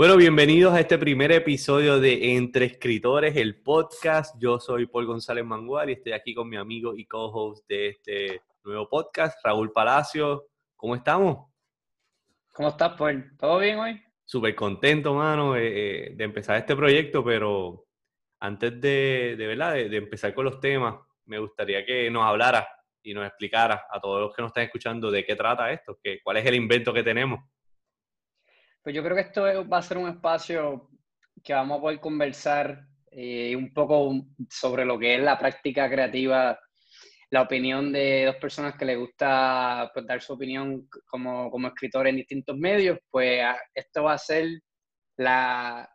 Bueno, bienvenidos a este primer episodio de Entre Escritores, el podcast. Yo soy Paul González Mangual y estoy aquí con mi amigo y co-host de este nuevo podcast, Raúl Palacio. ¿Cómo estamos? ¿Cómo estás, Paul? ¿Todo bien hoy? Súper contento, mano, eh, eh, de empezar este proyecto, pero antes de, de verdad, de, empezar con los temas, me gustaría que nos hablara y nos explicara a todos los que nos están escuchando de qué trata esto, que, cuál es el invento que tenemos. Pues yo creo que esto va a ser un espacio que vamos a poder conversar eh, un poco sobre lo que es la práctica creativa, la opinión de dos personas que les gusta pues, dar su opinión como, como escritor en distintos medios, pues esto va a ser la,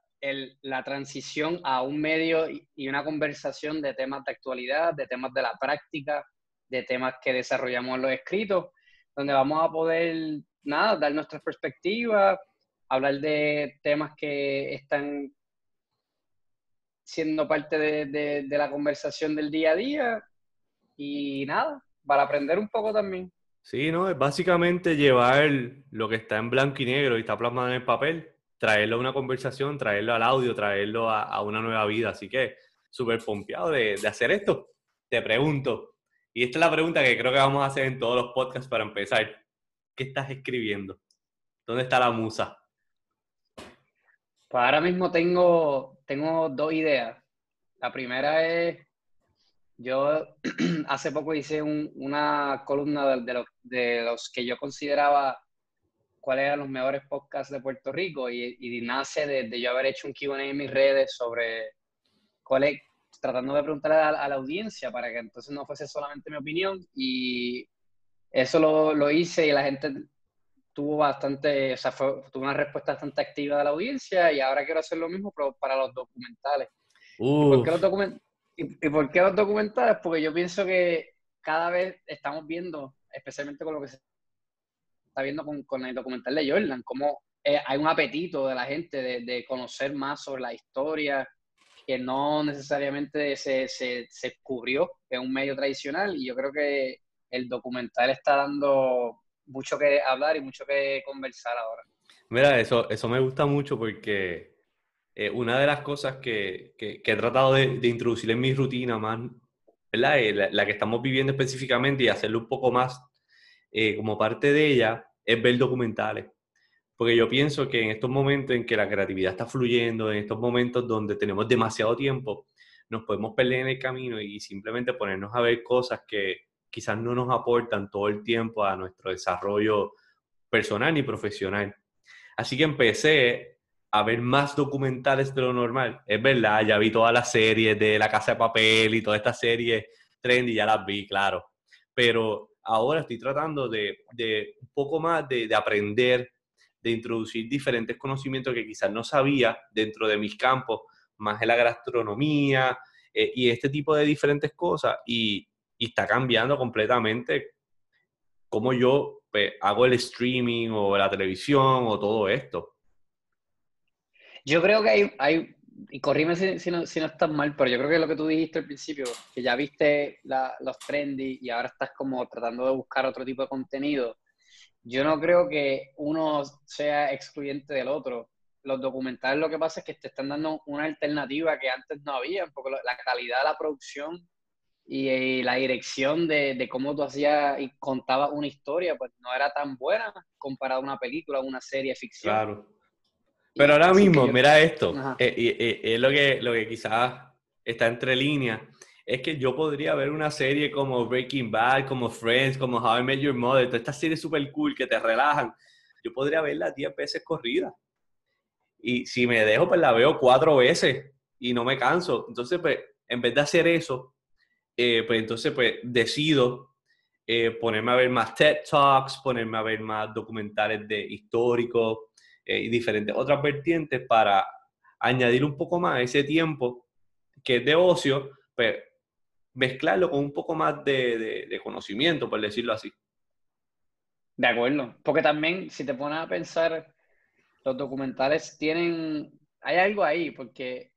la transición a un medio y una conversación de temas de actualidad, de temas de la práctica, de temas que desarrollamos en los escritos, donde vamos a poder, nada, dar nuestras perspectivas, hablar de temas que están siendo parte de, la conversación del día a día y nada, para aprender un poco también. Sí, ¿no? Es básicamente llevar lo que está en blanco y negro y está plasmado en el papel, traerlo a una conversación, traerlo al audio, traerlo a, una nueva vida. Así que súper pompeado de, de hacer esto. Te pregunto, y esta es la pregunta que creo que vamos a hacer en todos los podcasts para empezar. ¿Qué estás escribiendo? ¿Dónde está la musa? Pues ahora mismo tengo, tengo dos ideas. La primera es, yo hace poco hice una columna de, los, de, los, que yo consideraba cuáles eran los mejores podcasts de Puerto Rico y, y nace de, yo haber hecho un Q&A en mis redes sobre cuál es, tratando de preguntarle a, la audiencia para que entonces no fuese solamente mi opinión y eso lo, lo hice y la gente tuvo bastante, o sea, tuvo una respuesta bastante activa de la audiencia y ahora quiero hacer lo mismo pero para los documentales. ¿Y por, qué los ¿Y, por qué los documentales? Porque yo pienso que cada vez estamos viendo, especialmente con lo que se está viendo con, con el documental de Jordan, como eh, hay un apetito de la gente de, de, conocer más sobre la historia que no necesariamente se, se, se cubrió en un medio tradicional y yo creo que el documental está dando mucho que hablar y mucho que conversar ahora. Mira, eso, eso me gusta mucho porque eh, una de las cosas que, que, he tratado de, de, introducir en mi rutina más. Eh, la, que estamos viviendo específicamente y hacerlo un poco más eh, como parte de ella, es ver documentales. Porque yo pienso que en estos momentos en que la creatividad está fluyendo, en estos momentos donde tenemos demasiado tiempo, nos podemos perder en el camino y simplemente ponernos a ver cosas que, quizás no nos aportan todo el tiempo a nuestro desarrollo personal y profesional. Así que empecé a ver más documentales de lo normal. Es verdad, ya vi todas las series de La Casa de Papel y todas estas series trendy, ya las vi, claro. Pero ahora estoy tratando de, un poco más de, de, aprender, de introducir diferentes conocimientos que quizás no sabía dentro de mis campos, más en la gastronomía eh, y este tipo de diferentes cosas. Y, y está cambiando completamente cómo yo pues, hago el streaming o la televisión o todo esto. Yo creo que hay, y corrime si, no, si no estás mal, pero yo creo que lo que tú dijiste al principio, que ya viste los trendy y ahora estás como tratando de buscar otro tipo de contenido, yo no creo que uno sea excluyente del otro. Los documentales lo que pasa es que te están dando una alternativa que antes no había, porque la calidad de la producción y, la dirección de, de, cómo tú hacías y contabas una historia, pues no era tan buena comparada a una película, una serie ficción. Claro. Pero ahora mismo, mira esto, eh, eh, es lo que, lo que quizás está entre líneas, es que yo podría ver una serie como Breaking Bad, como Friends, como How I Met Your Mother, todas estas series súper cool que te relajan, yo podría verla 10 veces corrida. Y si me dejo, pues la veo cuatro veces y no me canso. Entonces, pues, en vez de hacer eso, eh, pues entonces pues decido eh, ponerme a ver más TED Talks, ponerme a ver más documentales de históricos eh, y diferentes otras vertientes para añadir un poco más ese tiempo que es de ocio, pues mezclarlo con un poco más de, de conocimiento, por decirlo así. De acuerdo, porque también si te pones a pensar, los documentales tienen, hay algo ahí, porque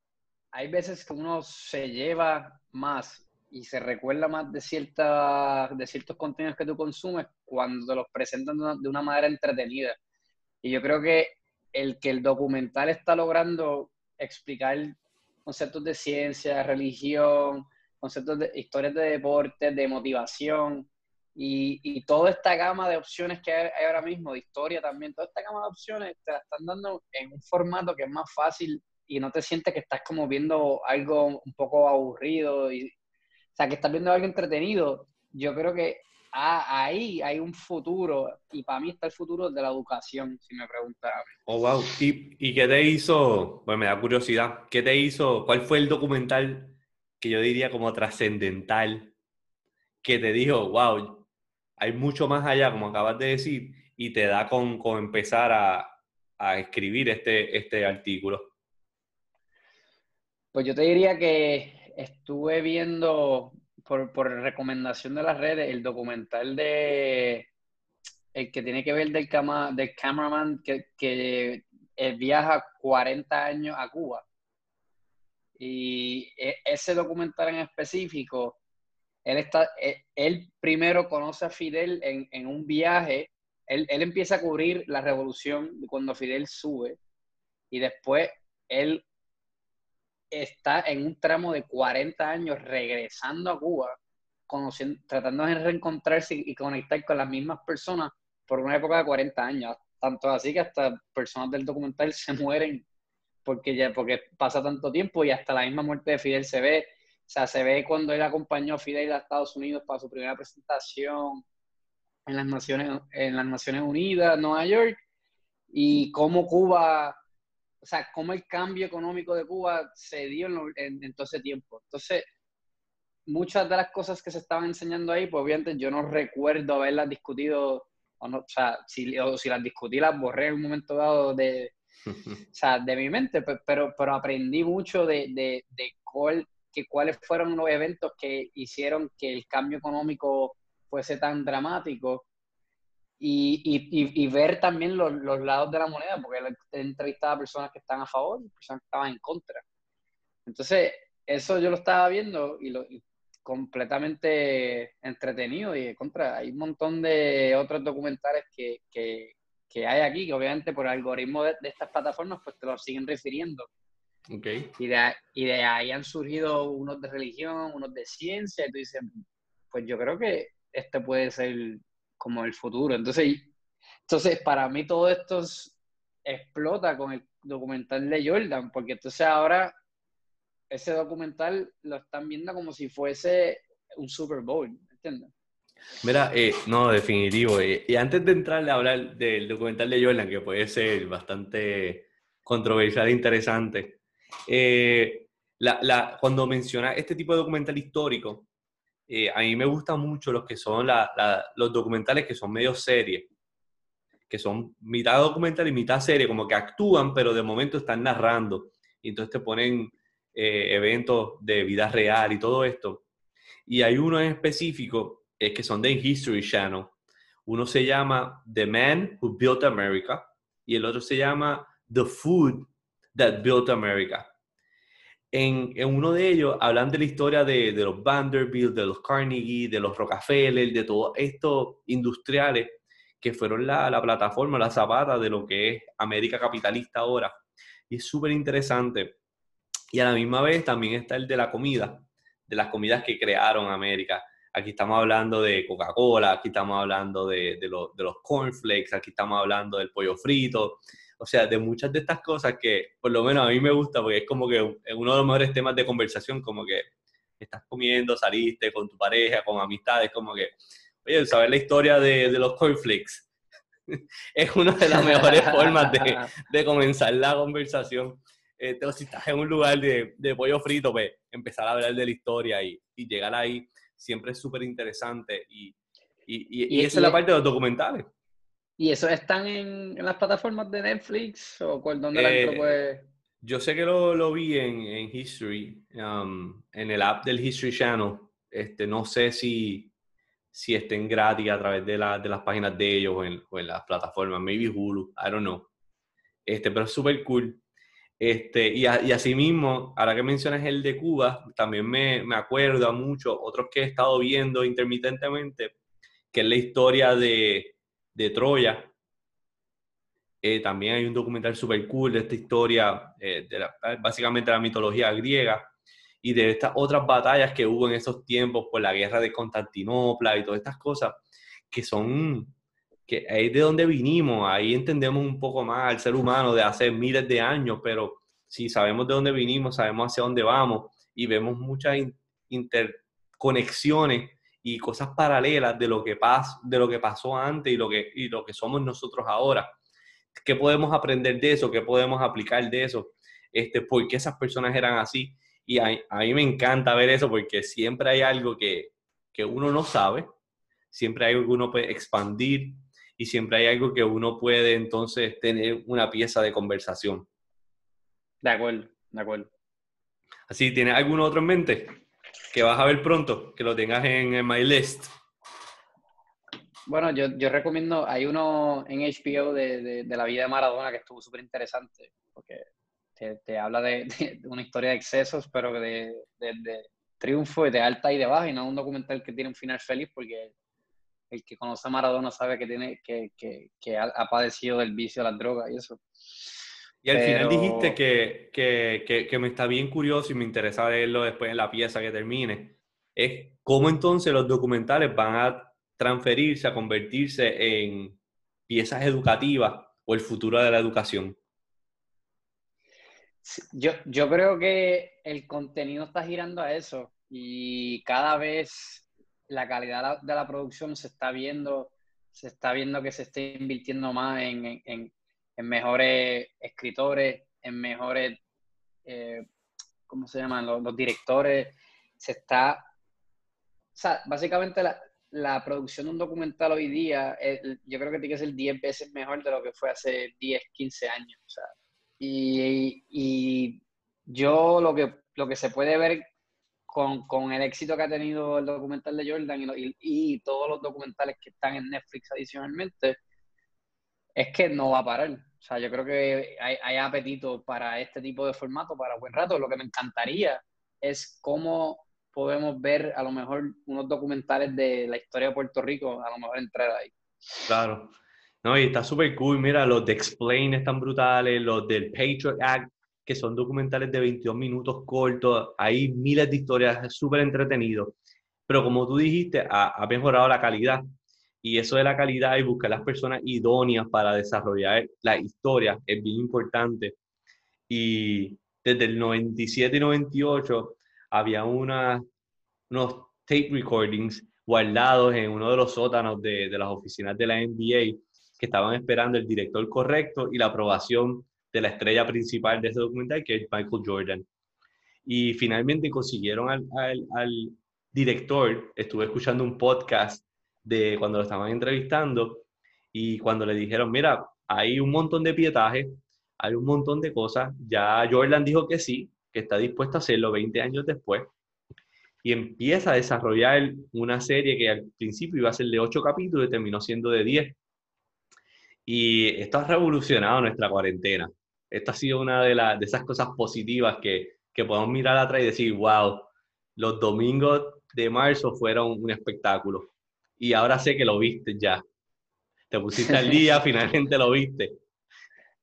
hay veces que uno se lleva más y se recuerda más de, cierta, de ciertos contenidos que tú consumes cuando te los presentan de una, manera entretenida. Y yo creo que el que el documental está logrando explicar conceptos de ciencia, religión, conceptos de historias de deporte, de motivación y, y, toda esta gama de opciones que hay, ahora mismo, de historia también, toda esta gama de opciones te la están dando en un formato que es más fácil y no te sientes que estás como viendo algo un poco aburrido, y, sea, que estás viendo algo entretenido. Yo creo que ah, ahí hay un futuro y para mí está el futuro de la educación, si me preguntas. Oh, wow. ¿Y, ¿Y qué te hizo? Bueno, me da curiosidad. ¿Qué te hizo? ¿Cuál fue el documental que yo diría como trascendental que te dijo, wow, hay mucho más allá, como acabas de decir, y te da con, con empezar a, a, escribir este, este artículo? Pues yo te diría que estuve viendo por, por recomendación de las redes el documental de el que tiene que ver del, cama, del cameraman que, que eh, viaja 40 años a Cuba. Y e, ese documental en específico él, está, e, él, primero conoce a Fidel en, en un viaje, él, él, empieza a cubrir la revolución cuando Fidel sube y después él está en un tramo de 40 años regresando a Cuba, conociendo, tratando de reencontrarse y conectar con las mismas personas por una época de 40 años. Tanto así que hasta personas del documental se mueren porque, ya, porque pasa tanto tiempo y hasta la misma muerte de Fidel se ve o sea, se ve cuando él acompañó a Fidel a Estados Unidos para su primera presentación en las Naciones, en las Naciones Unidas, Nueva York, y cómo Cuba, o sea, cómo el cambio económico de Cuba se dio en, todo ese tiempo. Entonces, muchas de las cosas que se estaban enseñando ahí, pues obviamente yo no recuerdo haberlas discutido, o, no, o sea, si, si las discutí, las borré en un momento dado de, o sea, de mi mente, pero, pero aprendí mucho de, de, de cuál, que cuáles fueron los eventos que hicieron que el cambio económico fuese tan dramático y, y, y ver también los, los, lados de la moneda, porque él entrevistaba a personas que están a favor y personas que estaban en contra. Entonces, eso yo lo estaba viendo y, lo, completamente entretenido y de contra. Hay un montón de otros documentales que, que, que hay aquí, que obviamente por el algoritmo de, de, estas plataformas, pues te lo siguen refiriendo. Okay. Y, de, y de ahí han surgido unos de religión, unos de ciencia, y tú dices, pues yo creo que este puede ser como el futuro. Entonces, entonces para mí todo esto explota con el documental de Jordan, porque entonces ahora ese documental lo están viendo como si fuese un Super Bowl, ¿entiendes? Mira, eh, no, definitivo. Eh, y antes de entrar a hablar del documental de Jordan, que puede ser bastante controversial e interesante, eh, la, la, cuando menciona este tipo de documental histórico, eh, a mí me gustan mucho los que son la, los documentales que son medio series, que son mitad documental y mitad serie, como que actúan, pero de momento están narrando. Y entonces te ponen eh, eventos de vida real y todo esto. Y hay uno en específico es que son de History Channel. Uno se llama The Man Who Built America y el otro se llama The Food That Built America. En, uno de ellos hablan de la historia de, los Vanderbilt, de los Carnegie, de los Rockefeller, de todos estos industriales que fueron la, la plataforma, la zapata de lo que es América capitalista ahora. Y es súper interesante. Y a la misma vez también está el de la comida, de las comidas que crearon América. Aquí estamos hablando de Coca-Cola, aquí estamos hablando de, de, lo, de los cornflakes, aquí estamos hablando del pollo frito, o sea, de muchas de estas cosas que por lo menos a mí me gusta, porque es como que uno de los mejores temas de conversación, como que estás comiendo, saliste con tu pareja, con amistades, como que, oye, saber la historia de, de los cornflakes es una de las mejores formas de, de, comenzar la conversación. Eh, si estás en un lugar de, de, pollo frito, pues empezar a hablar de la historia y, y llegar ahí siempre es súper interesante. Y, y, y, y, esa es la parte de los documentales. ¿Y eso están en, en, las plataformas de Netflix o cuál, dónde eh, la puede...? Yo sé que lo, lo vi en, en History, um, en el app del History Channel. Este, no sé si, si estén gratis a través de, la, de las páginas de ellos o en, o en, las plataformas, maybe Hulu, I don't know. Este, pero es súper cool. Este, y, a, y asimismo, ahora que mencionas el de Cuba, también me, me acuerdo a mucho, otros que he estado viendo intermitentemente, que es la historia de, de Troya, Eh, también hay un documental super cool de esta historia, eh, de básicamente la mitología griega y de estas otras batallas que hubo en esos tiempos por la guerra de Constantinopla y todas estas cosas que son, que ahí de donde vinimos, ahí entendemos un poco más al ser humano de hace miles de años, pero si sabemos de dónde vinimos, sabemos hacia dónde vamos y vemos muchas interconexiones y cosas paralelas de lo que, pas, de lo que pasó antes y lo que, y lo que somos nosotros ahora. ¿Qué podemos aprender de eso? ¿Qué podemos aplicar de eso? Este, ¿Por qué esas personas eran así? Y a, a mí me encanta ver eso porque siempre hay algo que, que uno no sabe, siempre hay algo que uno puede expandir y siempre hay algo que uno puede entonces tener una pieza de conversación. De acuerdo, de acuerdo. Así, ¿tienes algún otro en mente que vas a ver pronto, que lo tengas en, en My List? Bueno, yo, yo, recomiendo, hay uno en HBO de, de, la vida de Maradona que estuvo súper interesante, porque te, te habla de, una historia de excesos, pero de, triunfo y de alta y de baja, y no un documental que tiene un final feliz, porque el que conoce a Maradona sabe que, tiene, que, que, que ha, padecido del vicio de las drogas y eso. Y al final dijiste que, que, que, me está bien curioso y me interesa verlo después en la pieza que termine. Es cómo entonces los documentales van a transferirse, a convertirse en piezas educativas o el futuro de la educación. Yo, yo creo que el contenido está girando a eso y cada vez la calidad de la producción se está viendo, se está viendo que se está invirtiendo más en, en, en mejores escritores, en mejores, eh, ¿cómo se llaman? Los, directores. Se está, o sea, básicamente la, la, producción de un documental hoy día, yo creo que tiene que ser 10 veces mejor de lo que fue hace 10, 15 años. O sea, y, y, yo lo que, lo que se puede ver con, con, el éxito que ha tenido el documental de Jordan y, y, todos los documentales que están en Netflix adicionalmente, es que no va a parar. O sea, yo creo que hay, apetito para este tipo de formato para buen rato. Lo que me encantaría es cómo podemos ver a lo mejor unos documentales de la historia de Puerto Rico, a lo mejor entrar ahí. Claro. No, y está súper cool. Mira, los de Explain están brutales, los del Patriot Act que son documentales de 22 minutos cortos, hay miles de historias, es súper entretenido. Pero como tú dijiste, ha, mejorado la calidad. Y eso de la calidad y buscar las personas idóneas para desarrollar la historia es bien importante. Y desde el 97 y 98 había una, unos tape recordings guardados en uno de los sótanos de, de las oficinas de la NBA que estaban esperando el director correcto y la aprobación de la estrella principal de ese documental, que es Michael Jordan. Y finalmente consiguieron al, al, director, estuve escuchando un podcast de cuando lo estaban entrevistando y cuando le dijeron, mira, hay un montón de pietaje, hay un montón de cosas, ya Jordan dijo que sí, que está dispuesto a hacerlo 20 años después, y empieza a desarrollar una serie que al principio iba a ser de 8 capítulos y terminó siendo de 10. Y esto ha revolucionado nuestra cuarentena esta ha sido una de, de esas cosas positivas que, que podemos mirar atrás y decir, wow, los domingos de marzo fueron un espectáculo. Y ahora sé que lo viste ya. Te pusiste al día, finalmente lo viste.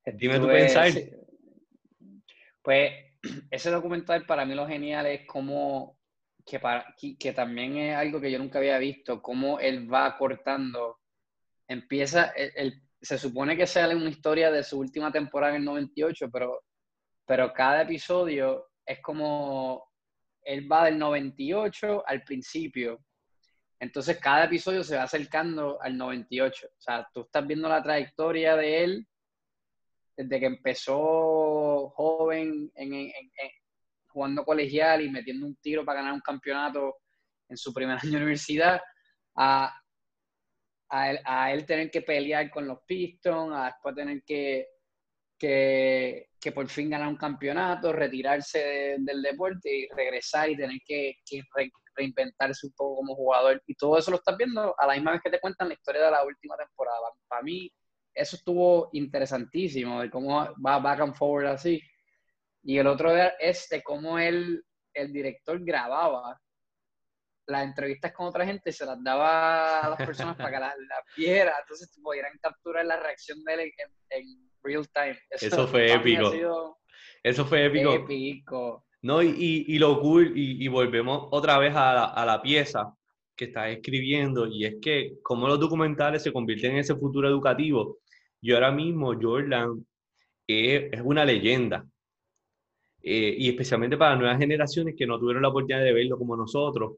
Dime tu pensar. Pues ese documental para mí lo genial es como que, para, que también es algo que yo nunca había visto, cómo él va cortando, empieza, el, se supone que sale una historia de su última temporada en el 98, pero, pero cada episodio es como él va del 98 al principio. Entonces cada episodio se va acercando al 98. O sea, tú estás viendo la trayectoria de él desde que empezó joven en, jugando colegial y metiendo un tiro para ganar un campeonato en su primer año de universidad, a, a él, tener que pelear con los Pistons, a después tener que, que, que por fin ganar un campeonato, retirarse del deporte y regresar y tener que, reinventarse un poco como jugador. Y todo eso lo estás viendo a la misma vez que te cuentan la historia de la última temporada. Para mí, eso estuvo interesantísimo, de cómo va back and forward así. Y el otro es de cómo él, el director grababa las entrevistas con otra gente se las daba a las personas para que las, viera, entonces pudieran capturar la reacción de él en, real time. Eso, fue épico. Eso fue épico. Épico. No, y, y, lo cool, y, volvemos otra vez a la, a la pieza que estás escribiendo, y es que como los documentales se convierten en ese futuro educativo. Y ahora mismo Jordan es, es una leyenda. Eh, y especialmente para nuevas generaciones que no tuvieron la oportunidad de verlo como nosotros,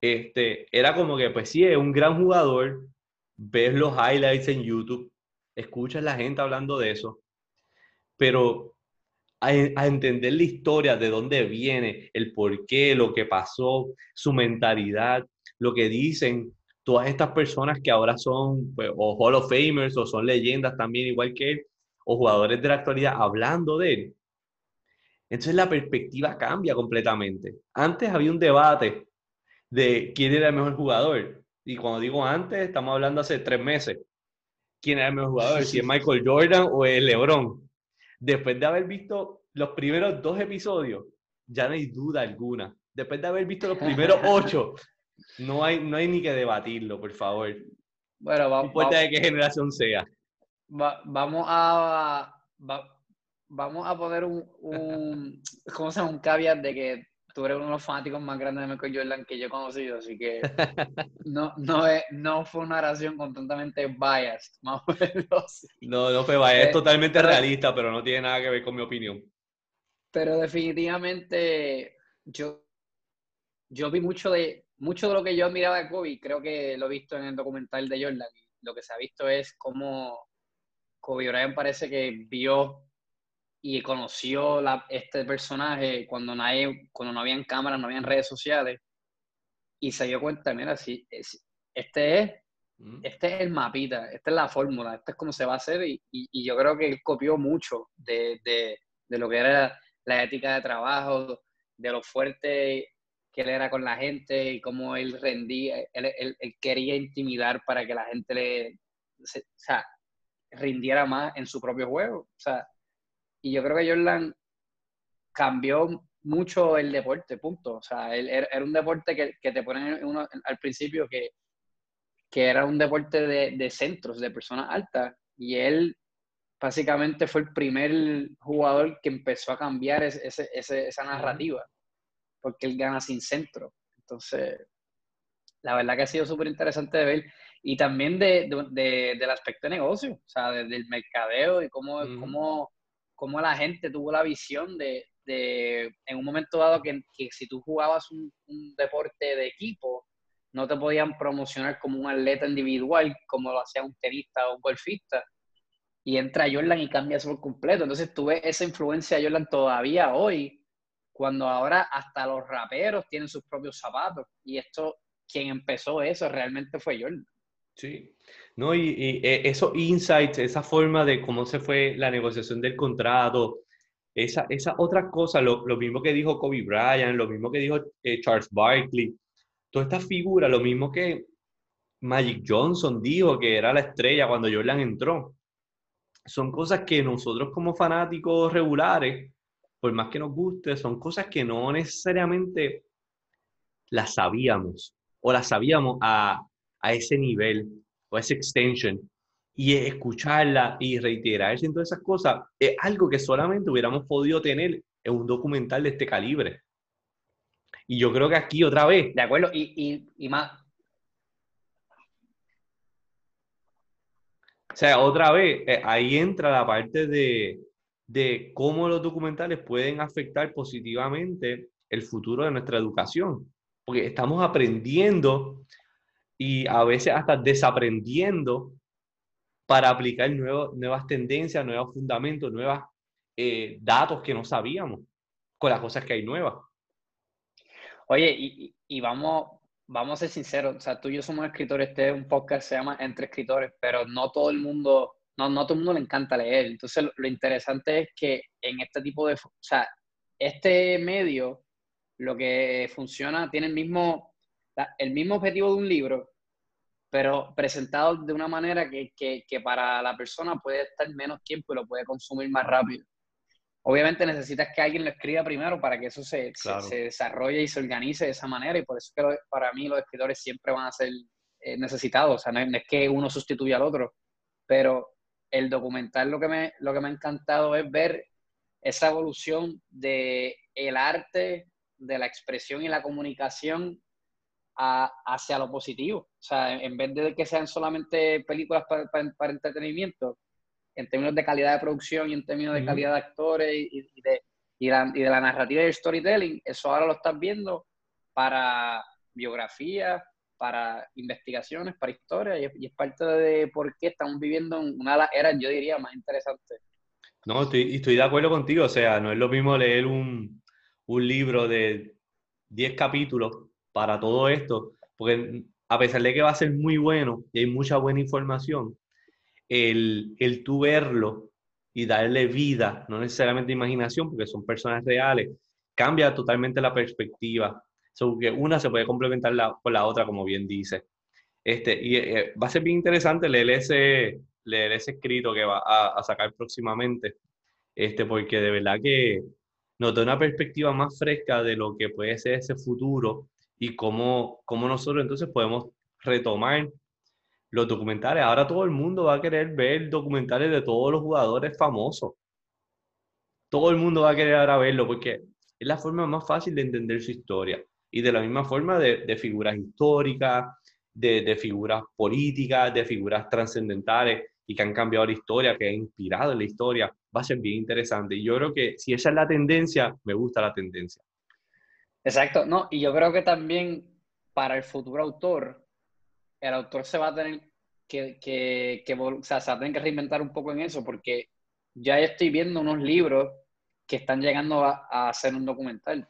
este, era como que, pues sí, es un gran jugador, ves los highlights en YouTube, escuchas la gente hablando de eso, pero a, entender la historia, de dónde viene, el por qué, lo que pasó, su mentalidad, lo que dicen todas estas personas que ahora son pues, o Hall of Famers o son leyendas también igual que él, o jugadores de la actualidad hablando de él. Entonces la perspectiva cambia completamente. Antes había un debate de quién era el mejor jugador. Y cuando digo antes, estamos hablando hace tres meses. ¿Quién era el mejor jugador? Si es Michael Jordan o es LeBron. Después de haber visto los primeros dos episodios, ya no hay duda alguna. Después de haber visto los primeros ocho, no hay, no hay ni que debatirlo, por favor. Bueno, vamos. No importa de qué generación sea. vamos a. vamos a poner un, un, ¿cómo se llama? Un caveat de que tú eres uno de los fanáticos más grandes de Michael Jordan que yo he conocido, así que no, no, es, no fue una oración completamente biased, más o menos. No, no fue biased, es totalmente realista, pero no tiene nada que ver con mi opinión. Pero definitivamente yo, yo vi mucho de, mucho de lo que yo admiraba de Kobe, creo que lo he visto en el documental de Jordan. Lo que se ha visto es cómo Kobe Bryant parece que vio y conoció la, este personaje cuando, nadie, cuando no habían cámaras, no habían redes sociales, y se dio cuenta, mira, si, este es mm. este es el mapita, esta es la fórmula, esta es cómo se va a hacer y, y, yo creo que él copió mucho de, de, de, lo que era la ética de trabajo, de lo fuerte que él era con la gente y cómo él rendía, él, él, quería intimidar para que la gente le, o sea, rindiera más en su propio juego. O sea, y yo creo que Jordan cambió mucho el deporte, punto. O sea, él, era un deporte que, que te ponen uno, al principio que, que era un deporte de, de, centros, de personas altas. Y él básicamente fue el primer jugador que empezó a cambiar ese, ese, esa narrativa, porque él gana sin centro. Entonces, la verdad que ha sido súper interesante de ver. Y también de, de, del aspecto de negocio, o sea, del mercadeo y cómo, cómo cómo la gente tuvo la visión de, de en un momento dado que, que si tú jugabas un, deporte de equipo, no te podían promocionar como un atleta individual, como lo hacía un tenista o un golfista. Y entra Jordan y cambia eso por completo. Entonces tuve esa influencia de Jordan todavía hoy, cuando ahora hasta los raperos tienen sus propios zapatos. Y esto, quien empezó eso realmente fue Jordan. Sí, no, y, eh, esos insights, esa forma de cómo se fue la negociación del contrato, esa, esa otra cosa, lo, lo, mismo que dijo Kobe Bryant, lo mismo que dijo eh, Charles Barkley, toda esta figura, lo mismo que Magic Johnson dijo que era la estrella cuando Jordan entró. Son cosas que nosotros como fanáticos regulares, por más que nos guste, son cosas que no necesariamente las sabíamos o las sabíamos a, a ese nivel o ese extension y escucharla y reiterarse en todas esas cosas es algo que solamente hubiéramos podido tener en un documental de este calibre. Y yo creo que aquí otra vez. De acuerdo, y, y, más. O sea, otra vez, eh, ahí entra la parte de, de cómo los documentales pueden afectar positivamente el futuro de nuestra educación. Porque estamos aprendiendo y a veces hasta desaprendiendo para aplicar nuevas tendencias, nuevos fundamentos, nuevos eh, datos que no sabíamos con las cosas que hay nuevas. Oye, y, y, vamos, vamos a ser sinceros, o sea, tú y yo somos escritores, este es un podcast se llama Entre Escritores, pero no todo el mundo, no, no todo el mundo le encanta leer. Entonces, lo, lo interesante es que en este tipo de, o sea, este medio, lo que funciona, tiene el mismo el mismo objetivo de un libro, pero presentado de una manera que, que, que, para la persona puede estar menos tiempo y lo puede consumir más rápido. Obviamente necesitas que alguien lo escriba primero para que eso se, se, desarrolle y se organice de esa manera y por eso que para mí los escritores siempre van a ser eh, necesitados. O sea, no, es que uno sustituya al otro, pero el documental lo que me, lo que me ha encantado es ver esa evolución de el arte, de la expresión y la comunicación hacia lo positivo. O sea, en vez de que sean solamente películas para, entretenimiento, en términos de calidad de producción y en términos de calidad de actores y, de, y, de la narrativa y el storytelling, eso ahora lo estás viendo para biografía, para investigaciones, para historia, y, es parte de por qué estamos viviendo una de las eras, yo diría, más interesantes. No, estoy, estoy de acuerdo contigo, o sea, no es lo mismo leer un, un libro de 10 capítulos para todo esto, porque a pesar de que va a ser muy bueno y hay mucha buena información, el, el tú verlo y darle vida, no necesariamente imaginación, porque son personas reales, cambia totalmente la perspectiva que una se puede complementar la, con la otra, como bien dice. Este, y eh, va a ser bien interesante leer ese, leer ese escrito que va a, sacar próximamente, este, porque de verdad que nos da una perspectiva más fresca de lo que puede ser ese futuro y cómo, cómo nosotros entonces podemos retomar los documentales. Ahora todo el mundo va a querer ver documentales de todos los jugadores famosos. Todo el mundo va a querer ahora verlo porque es la forma más fácil de entender su historia y de la misma forma de, figuras históricas, de, figuras políticas, de figuras trascendentales y que han cambiado la historia, que han inspirado la historia, va a ser bien interesante. Y yo creo que si esa es la tendencia, me gusta la tendencia. Exacto, no, y yo creo que también para el futuro autor, el autor se va a tener que, que, que o sea, se va a tener que reinventar un poco en eso, porque ya estoy viendo unos libros que están llegando a, a hacer un documental.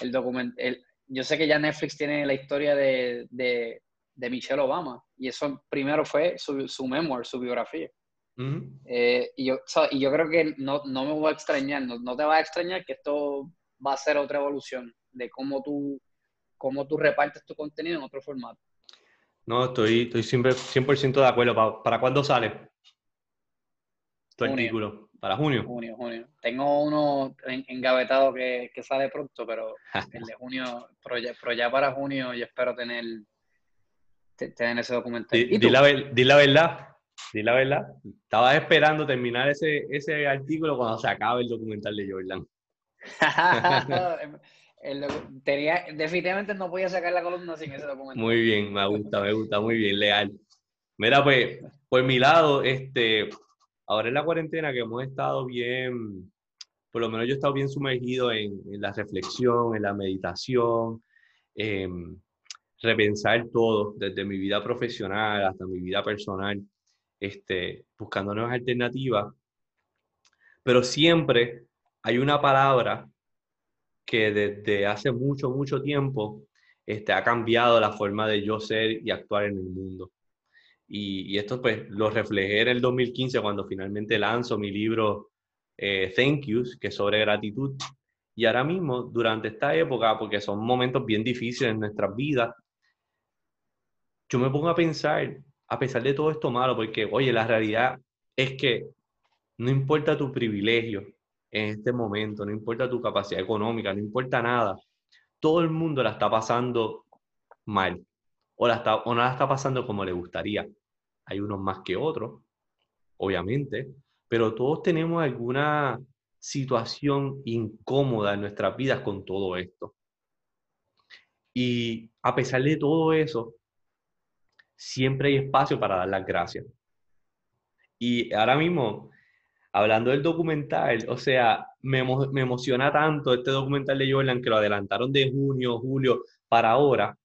El documental, yo sé que ya Netflix tiene la historia de, de, de Michelle Obama y eso primero fue su, su memoir, su biografía. Eh, y, yo, y yo creo que no, no me voy a extrañar, no, no, te va a extrañar que esto va a ser otra evolución de cómo tú, cómo tú repartes tu contenido en otro formato. No, estoy, estoy siempre 100% de acuerdo. ¿Para, ¿Para cuándo sale tu artículo? Para junio. Junio, junio. Tengo uno engavetado que, que sale pronto, pero el de junio, pero ya, para junio yo espero tener, tener ese documento. Di, la, verdad, di la verdad. Estaba esperando terminar ese, ese artículo cuando se acabe el documental de Jordan. tenía, definitivamente no podía sacar la columna sin ese documento. Muy bien, me gusta, me gusta, muy bien, legal. Mira, pues, por mi lado, este, ahora en la cuarentena que hemos estado bien, por lo menos yo he estado bien sumergido en, la reflexión, en la meditación, en repensar todo, desde mi vida profesional hasta mi vida personal, este, buscando nuevas alternativas. Pero siempre hay una palabra que desde hace mucho, mucho tiempo este, ha cambiado la forma de yo ser y actuar en el mundo. Y, esto pues lo reflejé en el 2015 cuando finalmente lanzo mi libro eh, Thank Yous, que es sobre gratitud. Y ahora mismo, durante esta época, porque son momentos bien difíciles en nuestras vidas, yo me pongo a pensar, a pesar de todo esto malo, porque, oye, la realidad es que no importa tu privilegio en este momento, no importa tu capacidad económica, no importa nada, todo el mundo la está pasando mal o, la está, o no la está pasando como le gustaría. Hay unos más que otros, obviamente, pero todos tenemos alguna situación incómoda en nuestras vidas con todo esto. Y a pesar de todo eso, siempre hay espacio para dar las gracias. Y ahora mismo, hablando del documental, o sea, me, me, emociona tanto este documental de Jordan que lo adelantaron de junio, julio para ahora,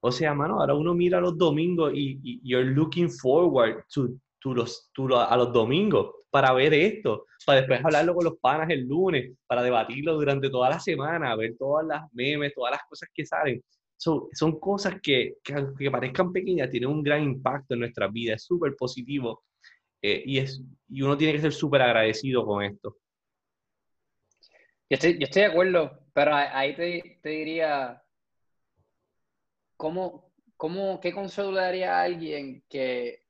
o sea, mano, ahora uno mira los domingos y, y you're looking forward to, los, a los domingos para ver esto, para después hablarlo con los panas el lunes, para debatirlo durante toda la semana, ver todas las memes, todas las cosas que salen. son cosas que, que, parezcan pequeñas, tienen un gran impacto en nuestra vida, es súper positivo eh, y, es, y uno tiene que ser súper agradecido con esto. Yo estoy, yo estoy de acuerdo, pero ahí te, te diría, ¿cómo, cómo, ¿qué consejo le daría a alguien que,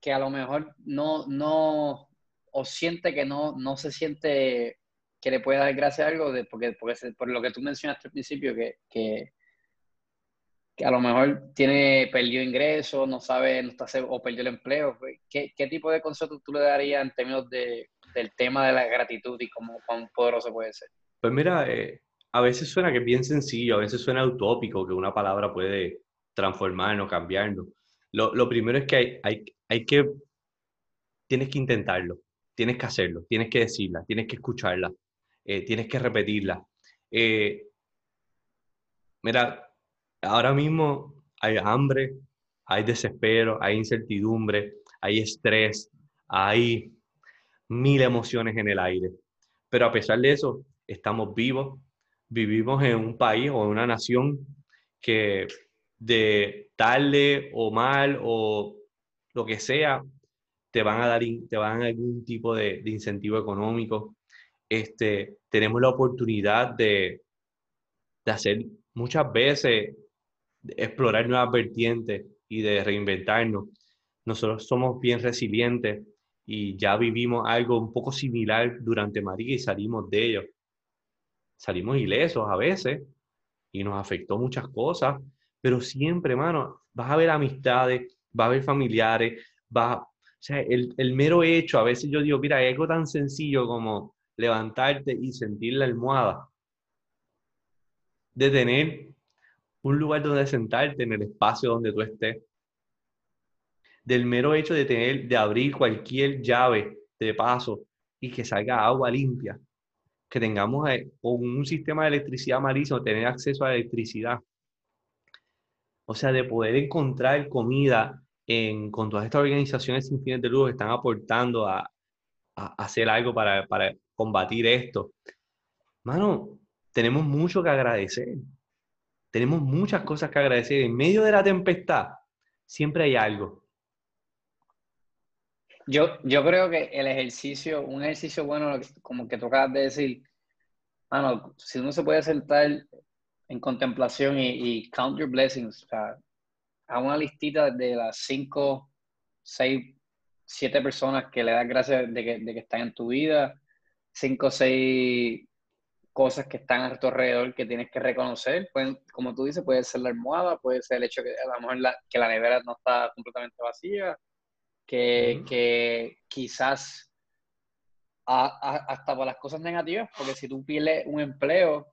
que a lo mejor no, no, o siente que no, no se siente que le puede dar gracias a algo, de, porque, porque por lo que tú mencionaste al principio, que, que, que a lo mejor tiene, perdió ingresos, no sabe, no está o perdió el empleo. Pues, ¿Qué, ¿Qué, tipo de consejo tú le darías en términos de, del tema de la gratitud y cómo cuán poderoso puede ser? Pues mira, eh, a veces suena que es bien sencillo, a veces suena utópico que una palabra puede transformarnos, cambiarnos. Lo, lo primero es que hay, hay, hay que, tienes que intentarlo, tienes que hacerlo, tienes que decirla, tienes que escucharla, eh, tienes que repetirla. Eh, mira, ahora mismo hay hambre, hay desespero, hay incertidumbre, hay estrés, hay mil emociones en el aire. Pero a pesar de eso, estamos vivos, vivimos en un país o en una nación que de tarde o mal o lo que sea, te van a dar, te van algún tipo de, de incentivo económico. Este, tenemos la oportunidad de, de hacer muchas veces, explorar nuevas vertientes y de reinventarnos. Nosotros somos bien resilientes y ya vivimos algo un poco similar durante María y salimos de ello. Salimos ilesos a veces y nos afectó muchas cosas, pero siempre, hermano, vas a ver amistades, vas a ver familiares, va, o sea, el, el mero hecho, a veces yo digo, mira, algo tan sencillo como levantarte y sentir la almohada, de tener un lugar donde sentarte en el espacio donde tú estés, del mero hecho de tener, de abrir cualquier llave de paso y que salga agua limpia, que tengamos eh, un sistema de electricidad malísimo, tener acceso a electricidad. O sea, de poder encontrar comida en, con todas estas organizaciones sin fines de lucro que están aportando a, a, hacer algo para, para combatir esto. Mano, tenemos mucho que agradecer. Tenemos muchas cosas que agradecer. En medio de la tempestad, siempre hay algo. Yo, yo creo que el ejercicio, un ejercicio bueno, como que tocas de decir, mano, si uno se puede sentar en contemplación y, count your blessings, o a una listita de las cinco, seis, siete personas que le das gracias de que, de que están en tu vida, cinco o seis cosas que están a tu alrededor que tienes que reconocer. Pueden, como tú dices, puede ser la almohada, puede ser el hecho que a lo mejor la, que la nevera no está completamente vacía, que, que quizás hasta por las cosas negativas, porque si tú pierdes un empleo,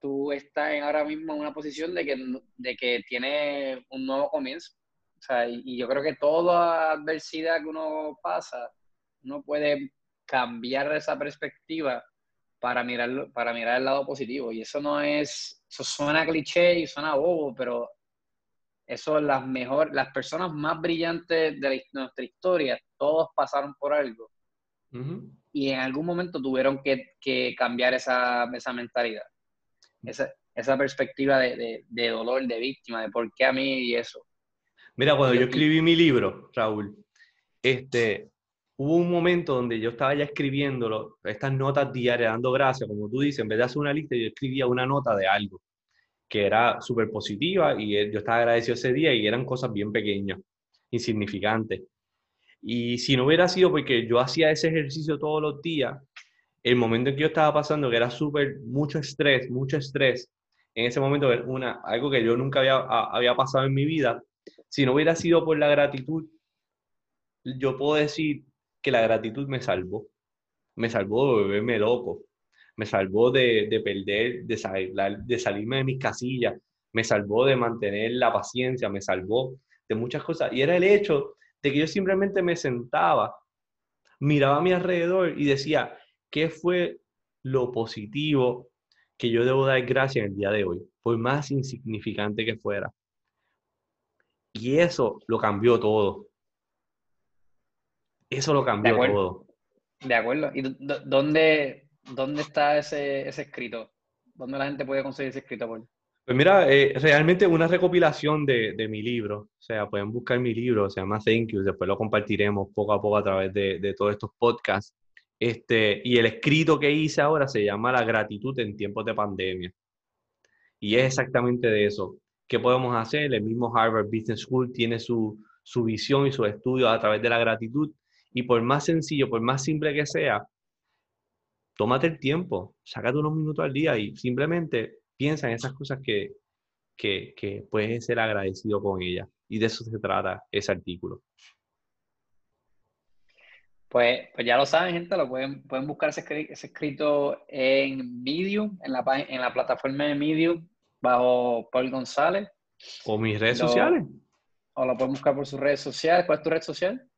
tú estás en ahora mismo en una posición de que, de que tienes un nuevo comienzo. O sea, y, y yo creo que toda adversidad que uno pasa, uno puede cambiar esa perspectiva para mirar, para mirar el lado positivo. Y eso no es, eso suena cliché y suena bobo, pero eso las mejor, las personas más brillantes de, nuestra historia, todos pasaron por algo. Y en algún momento tuvieron que, que cambiar esa, esa mentalidad, esa, esa perspectiva de, de, de, dolor, de víctima, de por qué a mí y eso. Mira, cuando yo escribí mi libro, Raúl, este, hubo un momento donde yo estaba ya escribiéndolo, estas notas diarias, dando gracias, como tú dices, en vez de hacer una lista, yo escribía una nota de algo que era súper positiva y yo estaba agradecido ese día y eran cosas bien pequeñas, insignificantes. Y si no hubiera sido porque yo hacía ese ejercicio todos los días, el momento en que yo estaba pasando, que era súper, mucho estrés, mucho estrés, en ese momento, una, algo que yo nunca había, había pasado en mi vida, si no hubiera sido por la gratitud, yo puedo decir que la gratitud me salvó. Me salvó de beberme loco. Me salvó de, de perder, de, de salirme de mis casillas. Me salvó de mantener la paciencia. Me salvó de muchas cosas. Y era el hecho de que yo simplemente me sentaba, miraba a mi alrededor y decía, ¿qué fue lo positivo que yo debo dar gracias en el día de hoy? Por más insignificante que fuera. Y eso lo cambió todo. Eso lo cambió todo. De acuerdo. ¿Y dónde, dónde está ese, ese escrito? ¿Dónde la gente puede conseguir ese escrito? Pues mira, eh, realmente una recopilación de, de, mi libro. O sea, pueden buscar mi libro, se llama Thank You, después lo compartiremos poco a poco a través de, de todos estos podcasts. Este, y el escrito que hice ahora se llama La gratitud en tiempos de pandemia. Y es exactamente de eso. ¿Qué podemos hacer? El mismo Harvard Business School tiene su, su visión y su estudio a través de la gratitud y por más sencillo, por más simple que sea, tómate el tiempo, sácate unos minutos al día y simplemente piensa en esas cosas que, que, que puedes ser agradecido con ella. Y de eso se trata ese artículo. Pues, pues ya lo saben, gente, lo pueden, pueden buscar ese, escrito en Medium, en la, en la plataforma de Medium, bajo Paul González. O mis redes sociales. O lo pueden buscar por sus redes sociales. ¿Cuál es tu red social?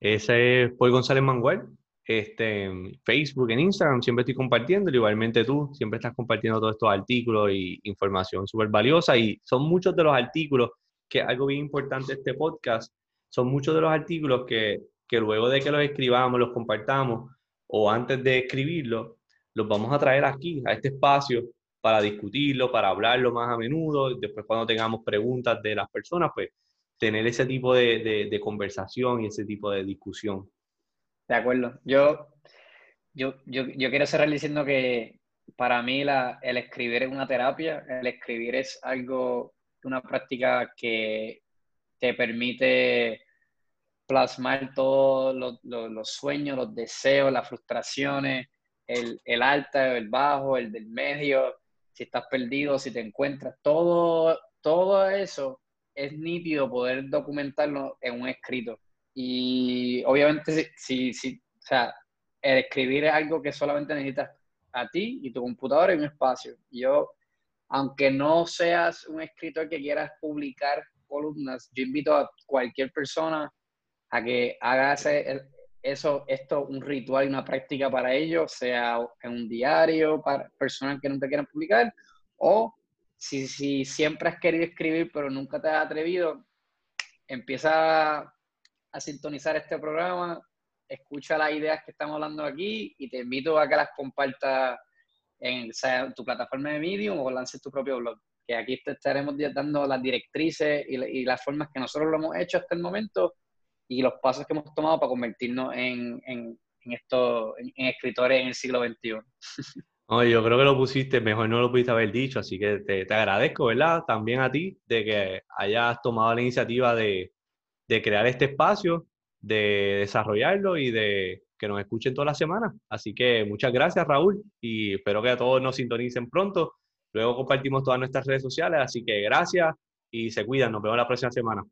Ese es Paul González Manuel. Este, Facebook, en Instagram, siempre estoy compartiendo, igualmente tú siempre estás compartiendo todos estos artículos y información súper valiosa. Y son muchos de los artículos, que algo bien importante de este podcast, son muchos de los artículos que que luego de que los escribamos, los compartamos o antes de escribirlo, los vamos a traer aquí, a este espacio, para discutirlo, para hablarlo más a menudo. Después cuando tengamos preguntas de las personas, pues tener ese tipo de, conversación y ese tipo de discusión. De acuerdo. Yo, yo, yo, yo quiero cerrar diciendo que para mí la, el escribir es una terapia, el escribir es algo, una práctica que te permite plasmar todos los, sueños, los deseos, las frustraciones, el, el alta, el bajo, el del medio, si estás perdido, si te encuentras, todo, todo eso es nítido poder documentarlo en un escrito. Y obviamente, si, si, o sea, el escribir es algo que solamente necesitas a ti y tu computadora y un espacio. Yo, aunque no seas un escritor que quieras publicar columnas, yo invito a cualquier persona a que haga eso, esto un ritual y una práctica para ellos, sea en un diario para personas que no te quieran publicar, o si, si siempre has querido escribir pero nunca te has atrevido, empieza a sintonizar este programa, escucha las ideas que estamos hablando aquí y te invito a que las compartas en, tu plataforma de Medium o lances tu propio blog. Que aquí te estaremos dando las directrices y, y las formas que nosotros lo hemos hecho hasta el momento y los pasos que hemos tomado para convertirnos en, en, en, esto, en, escritores en el siglo XXI. Oye, yo creo que lo pusiste, mejor no lo pudiste haber dicho, así que te, te, agradezco, ¿verdad? También a ti de que hayas tomado la iniciativa de, de crear este espacio, de desarrollarlo y de que nos escuchen toda la semana. Así que muchas gracias, Raúl, y espero que a todos nos sintonicen pronto. Luego compartimos todas nuestras redes sociales, así que gracias y se cuidan. Nos vemos la próxima semana.